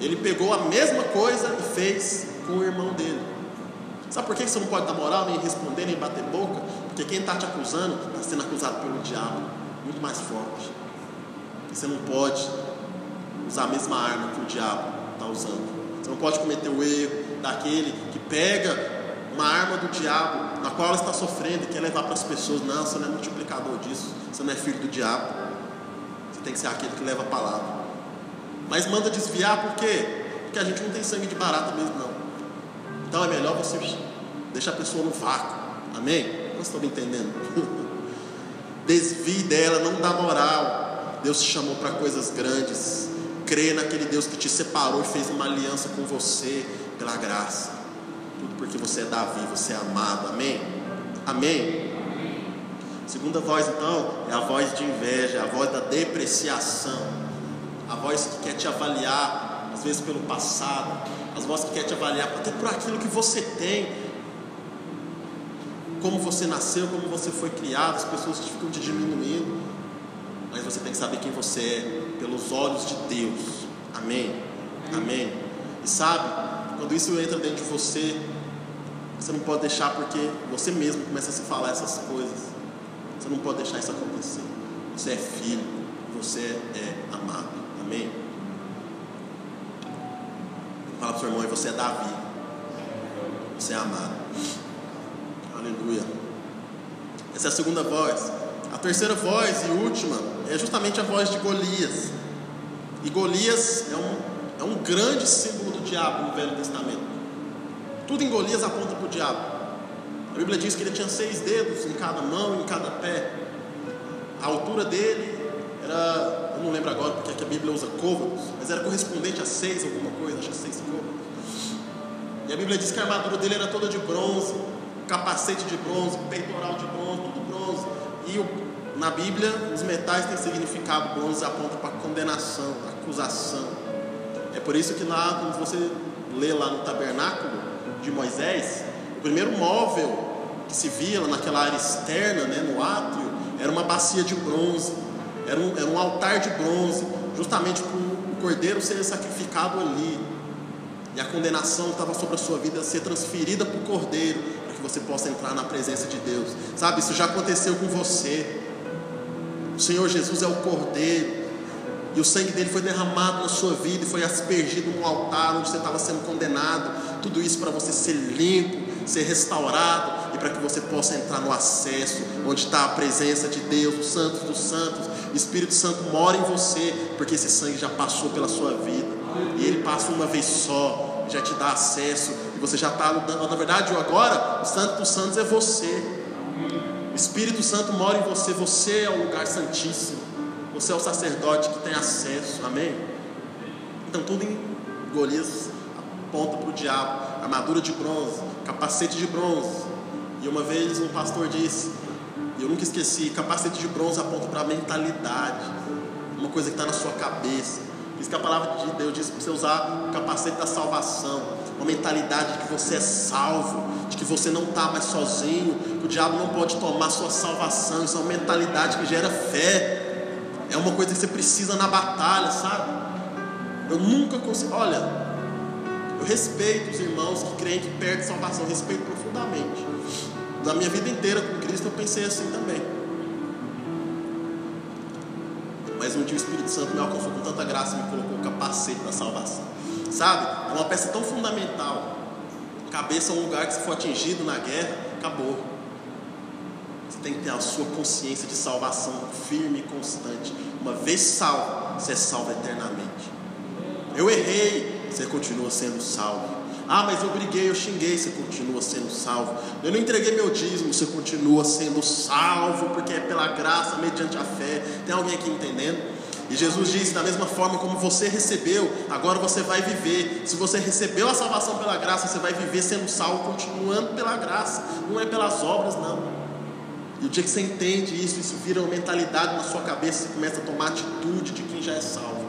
Ele pegou a mesma coisa e fez com o irmão dele. Sabe por que você não pode dar moral, nem responder, nem bater boca? Porque quem está te acusando está sendo acusado pelo diabo, muito mais forte. E você não pode usar a mesma arma que o diabo está usando. Você não pode cometer o erro daquele que pega uma arma do diabo, na qual ela está sofrendo e quer levar para as pessoas. Não, você não é multiplicador disso, você não é filho do diabo. Você tem que ser aquele que leva a palavra. Mas manda desviar por quê? Porque a gente não tem sangue de barata mesmo, não. Então é melhor você deixar a pessoa no vácuo. Amém? Vocês estão me entendendo? Desvie dela, não dá moral. Deus te chamou para coisas grandes. Crê naquele Deus que te separou e fez uma aliança com você pela graça. Tudo porque você é Davi, você é amado. Amém? Amém? Segunda voz, então, é a voz de inveja, é a voz da depreciação, a voz que quer te avaliar, às vezes pelo passado, as vozes que quer te avaliar até por aquilo que você tem, como você nasceu, como você foi criado, as pessoas que ficam te diminuindo, mas você tem que saber quem você é pelos olhos de Deus. Amém? Amém? E sabe, quando isso entra dentro de você, você não pode deixar porque você mesmo começa a se falar essas coisas. Você não pode deixar isso acontecer. Você é filho, você é amado. Amém? Fala para o seu irmão, você é Davi. Você é amado. Aleluia. Essa é a segunda voz. A terceira voz e última é justamente a voz de Golias. E Golias é um, é um grande símbolo diabo no Velho Testamento. Tudo em Golias aponta para o diabo. A Bíblia diz que ele tinha seis dedos em cada mão e em cada pé. A altura dele era, eu não lembro agora porque aqui a Bíblia usa côvados, mas era correspondente a seis alguma coisa, acho que seis côvados. E a Bíblia diz que a armadura dele era toda de bronze, capacete de bronze, peitoral de bronze, tudo bronze. E o, na Bíblia, os metais têm significado bronze aponta para condenação, acusação. É por isso que lá, quando você lê lá no tabernáculo de Moisés, primeiro móvel que se via naquela área externa, né, no átrio, era uma bacia de bronze, era um, era um altar de bronze, justamente para o cordeiro ser sacrificado ali. E a condenação estava sobre a sua vida ser transferida para o cordeiro, para que você possa entrar na presença de Deus. Sabe, isso já aconteceu com você. O Senhor Jesus é o cordeiro e o sangue dele foi derramado na sua vida e foi aspergido no altar onde você estava sendo condenado. Tudo isso para você ser limpo, ser restaurado e para que você possa entrar no acesso onde está a presença de Deus, o Santos dos Santos. O Espírito Santo mora em você, porque esse sangue já passou pela sua vida e ele passa uma vez só, já te dá acesso e você já está Na verdade, agora, o Santo dos Santos é você. O Espírito Santo mora em você, você é o lugar santíssimo. Você é o sacerdote que tem acesso, amém? Então tudo em Golias aponta para o diabo, armadura de bronze, capacete de bronze. E uma vez um pastor disse, e eu nunca esqueci, capacete de bronze aponta para a mentalidade, uma coisa que está na sua cabeça. Diz que a palavra de Deus diz para você usar o capacete da salvação, uma mentalidade de que você é salvo, de que você não está mais sozinho, que o diabo não pode tomar sua salvação. Isso é uma mentalidade que gera fé é uma coisa que você precisa na batalha, sabe? Eu nunca consigo. Olha, eu respeito os irmãos que creem que perdem salvação, respeito profundamente. Na minha vida inteira com Cristo eu pensei assim também. Mas um dia o Espírito Santo me alcançou com tanta graça e me colocou o capacete da salvação. Sabe? É uma peça tão fundamental. Cabeça é um lugar que se for atingido na guerra, acabou tem que ter a sua consciência de salvação firme e constante. Uma vez salvo, você é salvo eternamente. Eu errei, você continua sendo salvo. Ah, mas eu briguei, eu xinguei, você continua sendo salvo. Eu não entreguei meu dízimo, você continua sendo salvo, porque é pela graça, mediante a fé. Tem alguém aqui entendendo? E Jesus disse: da mesma forma como você recebeu, agora você vai viver. Se você recebeu a salvação pela graça, você vai viver sendo salvo, continuando pela graça. Não é pelas obras, não. E o dia que você entende isso, isso vira uma mentalidade na sua cabeça, você começa a tomar atitude de quem já é salvo.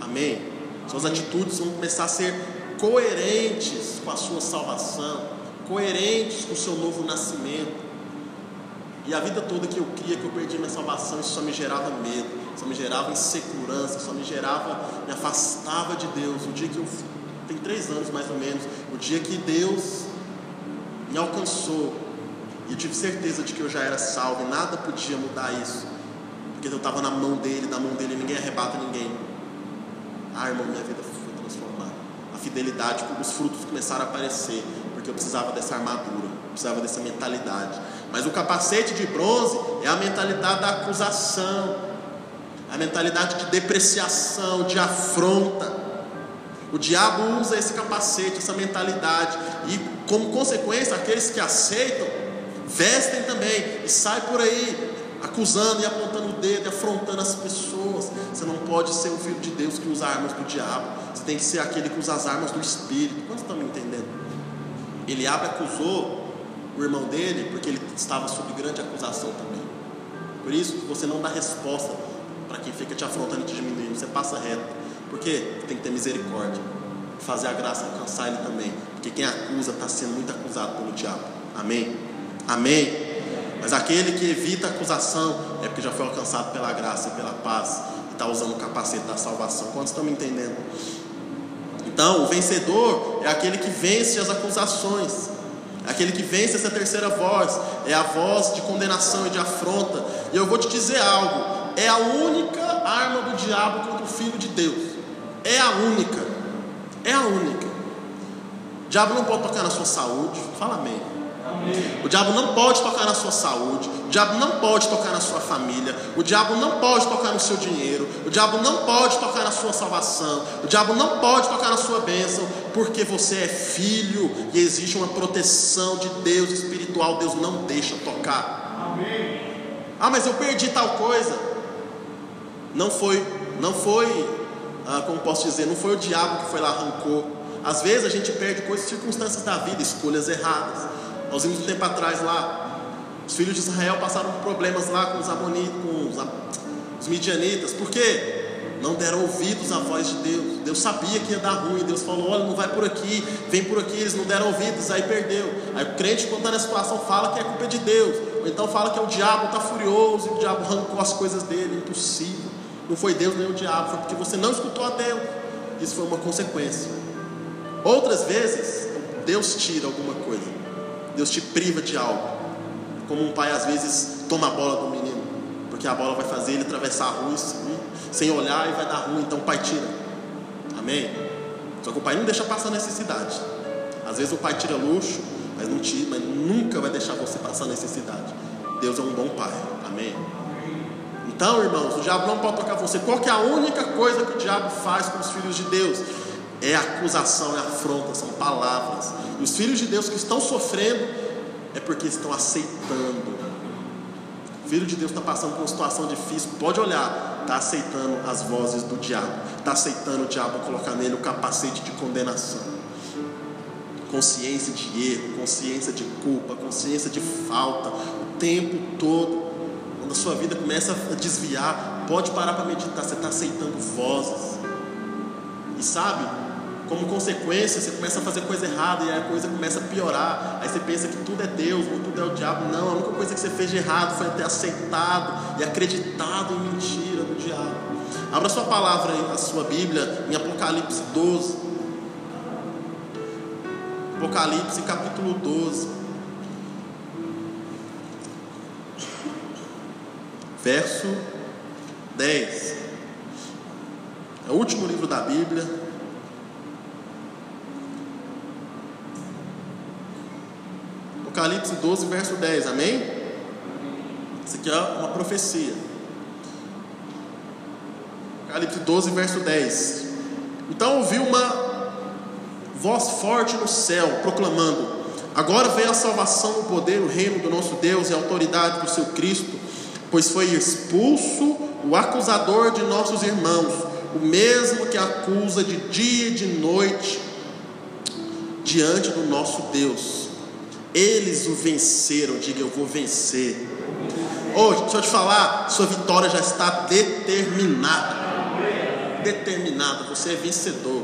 Amém? Suas atitudes vão começar a ser coerentes com a sua salvação, coerentes com o seu novo nascimento. E a vida toda que eu cria que eu perdi minha salvação, isso só me gerava medo, só me gerava insegurança, só me gerava, me afastava de Deus. O dia que eu tem três anos mais ou menos, o dia que Deus me alcançou e eu tive certeza de que eu já era salvo e nada podia mudar isso, porque eu estava na mão dele, na mão dele ninguém arrebata ninguém. Ah, irmão, minha vida foi transformada. A fidelidade, os frutos começaram a aparecer, porque eu precisava dessa armadura, precisava dessa mentalidade. Mas o capacete de bronze é a mentalidade da acusação, a mentalidade de depreciação, de afronta. O diabo usa esse capacete, essa mentalidade, e como consequência, aqueles que aceitam vestem também e saem por aí acusando e apontando o dedo, e afrontando as pessoas. Você não pode ser o filho de Deus que usa armas do diabo. Você tem que ser aquele que usa as armas do Espírito. Quantos estão me entendendo? Eliabe acusou o irmão dele porque ele estava sob grande acusação também. Por isso você não dá resposta para quem fica te afrontando e te diminuindo. Você passa reto. Porque tem que ter misericórdia. Fazer a graça alcançar ele também. Porque quem acusa está sendo muito acusado pelo diabo. Amém? Amém? Mas aquele que evita a acusação é porque já foi alcançado pela graça e pela paz está usando o capacete da salvação. Quantos estão me entendendo? Então, o vencedor é aquele que vence as acusações, é aquele que vence essa terceira voz, é a voz de condenação e de afronta. E eu vou te dizer algo: é a única arma do diabo contra o filho de Deus. É a única. É a única. O diabo não pode tocar na sua saúde. Fala amém. O diabo não pode tocar na sua saúde, o diabo não pode tocar na sua família, o diabo não pode tocar no seu dinheiro, o diabo não pode tocar na sua salvação, o diabo não pode tocar na sua bênção, porque você é filho e existe uma proteção de Deus espiritual, Deus não deixa tocar. Amém. Ah, mas eu perdi tal coisa. Não foi, não foi, ah, como posso dizer, não foi o diabo que foi lá arrancou. Às vezes a gente perde coisas, circunstâncias da vida, escolhas erradas. Nós vimos um tempo atrás lá, os filhos de Israel passaram por problemas lá com os amonitas, com os, os midianitas, por quê? Não deram ouvidos à voz de Deus. Deus sabia que ia dar ruim. Deus falou: olha, não vai por aqui, vem por aqui. Eles não deram ouvidos, aí perdeu. Aí o crente, quando está na situação, fala que é culpa de Deus. Ou então fala que é o diabo, está furioso e o diabo arrancou as coisas dele. Impossível. Não foi Deus nem o diabo, foi porque você não escutou a Deus. Isso foi uma consequência. Outras vezes, Deus tira alguma coisa. Deus te priva de algo. Como um pai às vezes toma a bola do menino, porque a bola vai fazer ele atravessar a rua sem olhar e vai dar ruim, então o pai tira. Amém? Só que o pai não deixa passar necessidade. Às vezes o pai tira luxo, mas não tira, mas nunca vai deixar você passar necessidade. Deus é um bom pai. Amém? Então, irmãos, o diabo não pode tocar você. Qual que é a única coisa que o diabo faz com os filhos de Deus? É acusação, é afronta, são palavras. Os filhos de Deus que estão sofrendo é porque estão aceitando. O filho de Deus está passando por uma situação difícil, pode olhar, está aceitando as vozes do diabo, está aceitando o diabo colocar nele o capacete de condenação. Consciência de erro, consciência de culpa, consciência de falta, o tempo todo. Quando a sua vida começa a desviar, pode parar para meditar, você está aceitando vozes. E sabe, como consequência, você começa a fazer coisa errada e a coisa começa a piorar. Aí você pensa que tudo é Deus, ou tudo é o diabo. Não, a única coisa que você fez de errado foi ter aceitado e acreditado em mentira do diabo. Abra sua palavra aí, a sua Bíblia, em Apocalipse 12. Apocalipse capítulo 12. Verso 10. É o último livro da Bíblia. Apocalipse 12, verso 10, amém? Isso aqui é uma profecia. Apocalipse 12, verso 10. Então ouvi uma voz forte no céu, proclamando: Agora vem a salvação, o poder, o reino do nosso Deus e a autoridade do seu Cristo, pois foi expulso o acusador de nossos irmãos, o mesmo que acusa de dia e de noite diante do nosso Deus. Eles o venceram, diga eu vou vencer. Hoje, oh, deixa eu te falar, sua vitória já está determinada. Determinada, você é vencedor.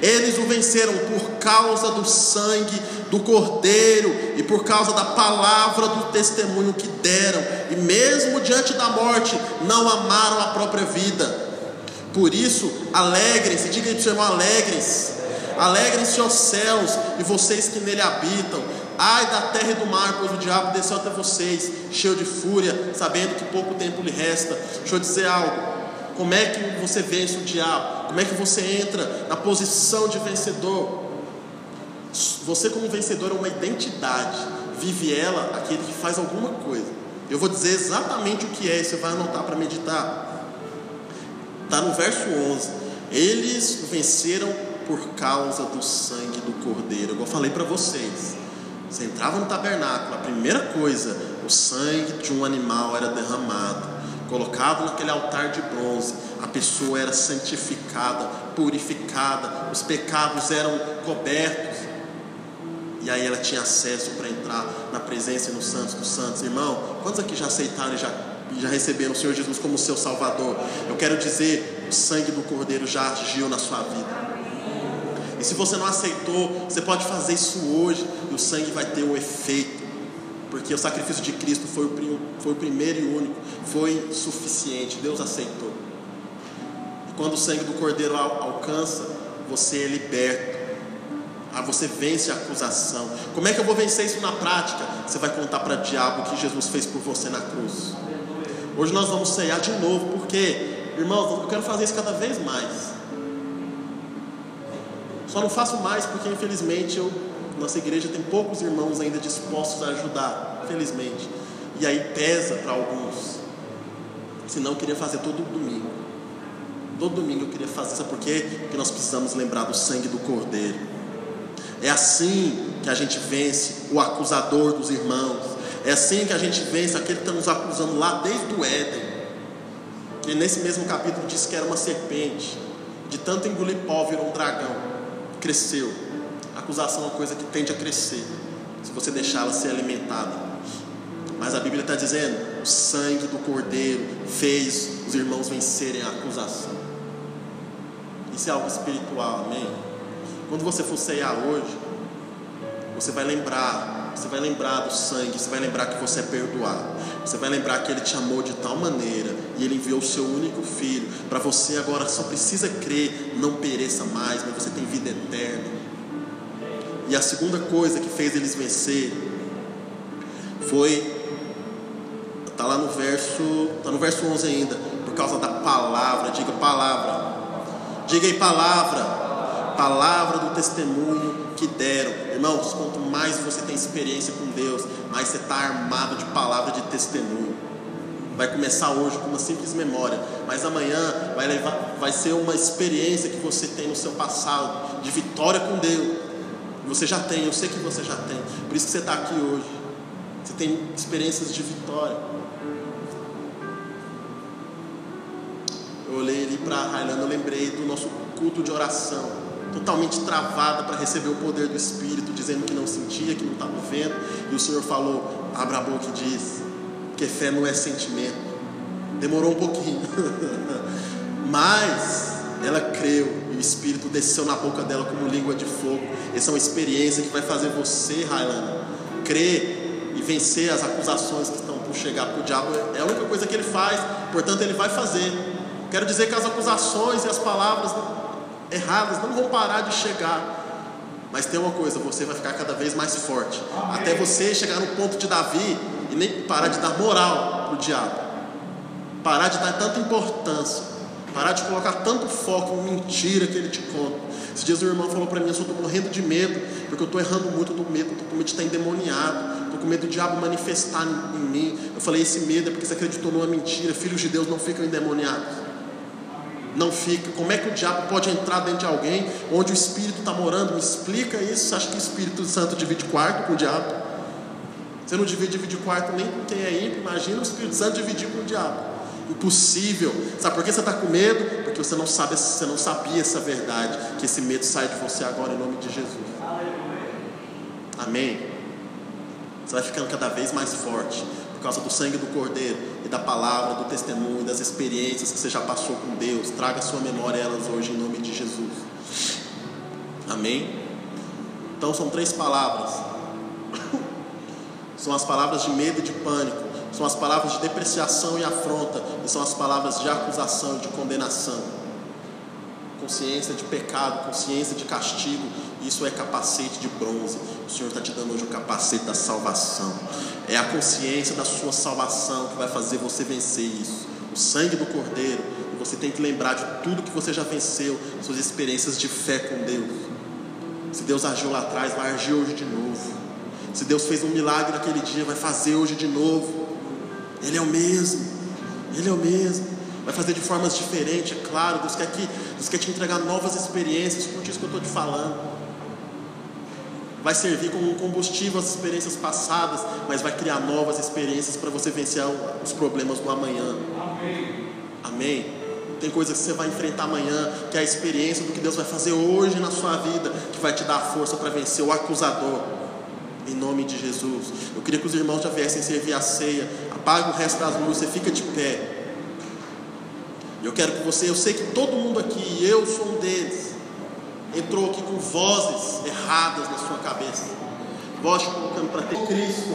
Eles o venceram por causa do sangue do Cordeiro e por causa da palavra do testemunho que deram, e mesmo diante da morte, não amaram a própria vida. Por isso, alegrem-se, diga aí para o seu irmão: alegrem-se, alegrem-se os céus e vocês que nele habitam. Ai da terra e do mar, pois o diabo desceu até vocês, cheio de fúria, sabendo que pouco tempo lhe resta. Deixa eu dizer algo. Como é que você vence o diabo? Como é que você entra na posição de vencedor? Você, como vencedor, é uma identidade. Vive ela aquele que faz alguma coisa. Eu vou dizer exatamente o que é, e você vai anotar para meditar. Está no verso 11. Eles venceram por causa do sangue do Cordeiro. Eu falei para vocês. Você entrava no tabernáculo, a primeira coisa, o sangue de um animal era derramado, colocado naquele altar de bronze. A pessoa era santificada, purificada, os pecados eram cobertos. E aí ela tinha acesso para entrar na presença e no Santos dos Santos. Irmão, quantos aqui já aceitaram e já, já receberam o Senhor Jesus como seu Salvador? Eu quero dizer, o sangue do Cordeiro já agiu na sua vida. E se você não aceitou, você pode fazer isso hoje o sangue vai ter um efeito. Porque o sacrifício de Cristo foi o, foi o primeiro e único, foi suficiente, Deus aceitou. E quando o sangue do Cordeiro alcança, você é liberto. Ah, você vence a acusação. Como é que eu vou vencer isso na prática? Você vai contar para o diabo o que Jesus fez por você na cruz. Hoje nós vamos ceiar de novo, porque, irmãos, eu quero fazer isso cada vez mais. Só não faço mais porque, infelizmente, eu, nossa igreja tem poucos irmãos ainda dispostos a ajudar, infelizmente. E aí pesa para alguns. Senão eu queria fazer todo domingo. Todo domingo eu queria fazer, sabe por quê? Porque nós precisamos lembrar do sangue do Cordeiro. É assim que a gente vence o acusador dos irmãos. É assim que a gente vence aquele que está nos acusando lá desde o Éden. E nesse mesmo capítulo diz que era uma serpente. De tanto engolir pó virou um dragão. Cresceu. A acusação é uma coisa que tende a crescer. Se você deixá-la ser alimentada. Mas a Bíblia está dizendo: o sangue do Cordeiro fez os irmãos vencerem a acusação. Isso é algo espiritual, amém? Quando você for ceiar hoje, você vai lembrar, você vai lembrar do sangue, você vai lembrar que você é perdoado. Você vai lembrar que ele te amou de tal maneira e ele enviou o seu único filho para você agora só precisa crer, não pereça mais, mas você tem vida eterna. E a segunda coisa que fez eles vencer foi tá lá no verso, tá no verso 11 ainda, por causa da palavra, diga palavra. Diga aí palavra palavra do testemunho que deram. Irmãos, quanto mais você tem experiência com Deus, mais você está armado de palavra de testemunho. Vai começar hoje com uma simples memória, mas amanhã vai, levar, vai ser uma experiência que você tem no seu passado, de vitória com Deus. Você já tem, eu sei que você já tem, por isso que você está aqui hoje. Você tem experiências de vitória. Eu olhei ali para a Railândia, eu lembrei do nosso culto de oração totalmente travada para receber o poder do Espírito, dizendo que não sentia, que não estava vendo. E o Senhor falou: abra a boca e diz, que fé não é sentimento. Demorou um pouquinho, mas ela creu e o Espírito desceu na boca dela como língua de fogo. Essa é uma experiência que vai fazer você, Railana, crer e vencer as acusações que estão por chegar, porque o diabo é a única coisa que ele faz, portanto, ele vai fazer. Quero dizer que as acusações e as palavras erradas não vão parar de chegar. Mas tem uma coisa, você vai ficar cada vez mais forte. Até você chegar no ponto de Davi e nem parar de dar moral para o diabo. Parar de dar tanta importância. Parar de colocar tanto foco em mentira que ele te conta. Esses dias o irmão falou para mim, eu estou morrendo de medo, porque eu estou errando muito, do medo, estou com medo de estar endemoniado, estou com medo do diabo manifestar em mim. Eu falei, esse medo é porque você acreditou numa mentira, filhos de Deus não ficam endemoniados não fica. Como é que o diabo pode entrar dentro de alguém onde o Espírito está morando? Me explica isso. Você acha que o Espírito Santo divide quarto com o diabo? Você não divide, divide quarto nem com quem é ímpio. Imagina o Espírito Santo dividir com o diabo. Impossível. Sabe por que você está com medo? Porque você não sabe, você não sabia essa verdade. Que esse medo sai de você agora em nome de Jesus. Amém. Você vai ficando cada vez mais forte por causa do sangue do Cordeiro e da palavra, do testemunho, das experiências que você já passou com Deus. Traga à sua memória elas hoje em nome de Jesus. Amém? Então são três palavras. São as palavras de medo e de pânico, são as palavras de depreciação e afronta, e são as palavras de acusação e de condenação. Consciência de pecado, consciência de castigo, isso é capacete de bronze. O Senhor está te dando hoje o capacete da salvação. É a consciência da sua salvação que vai fazer você vencer isso. O sangue do Cordeiro. E você tem que lembrar de tudo que você já venceu, suas experiências de fé com Deus. Se Deus agiu lá atrás, vai agir hoje de novo. Se Deus fez um milagre naquele dia, vai fazer hoje de novo. Ele é o mesmo. Ele é o mesmo. Vai fazer de formas diferentes, é claro. Deus quer, que, Deus quer te entregar novas experiências. Escute isso que eu estou te falando vai servir como combustível às experiências passadas, mas vai criar novas experiências para você vencer os problemas do amanhã. Amém. Amém. Tem coisas que você vai enfrentar amanhã, que é a experiência do que Deus vai fazer hoje na sua vida, que vai te dar força para vencer o acusador. Em nome de Jesus. Eu queria que os irmãos já viessem servir a ceia. Apaga o resto das luzes, você fica de pé. Eu quero que você, eu sei que todo mundo aqui, eu sou um deles entrou aqui com vozes erradas na sua cabeça. Voz colocando para ter Cristo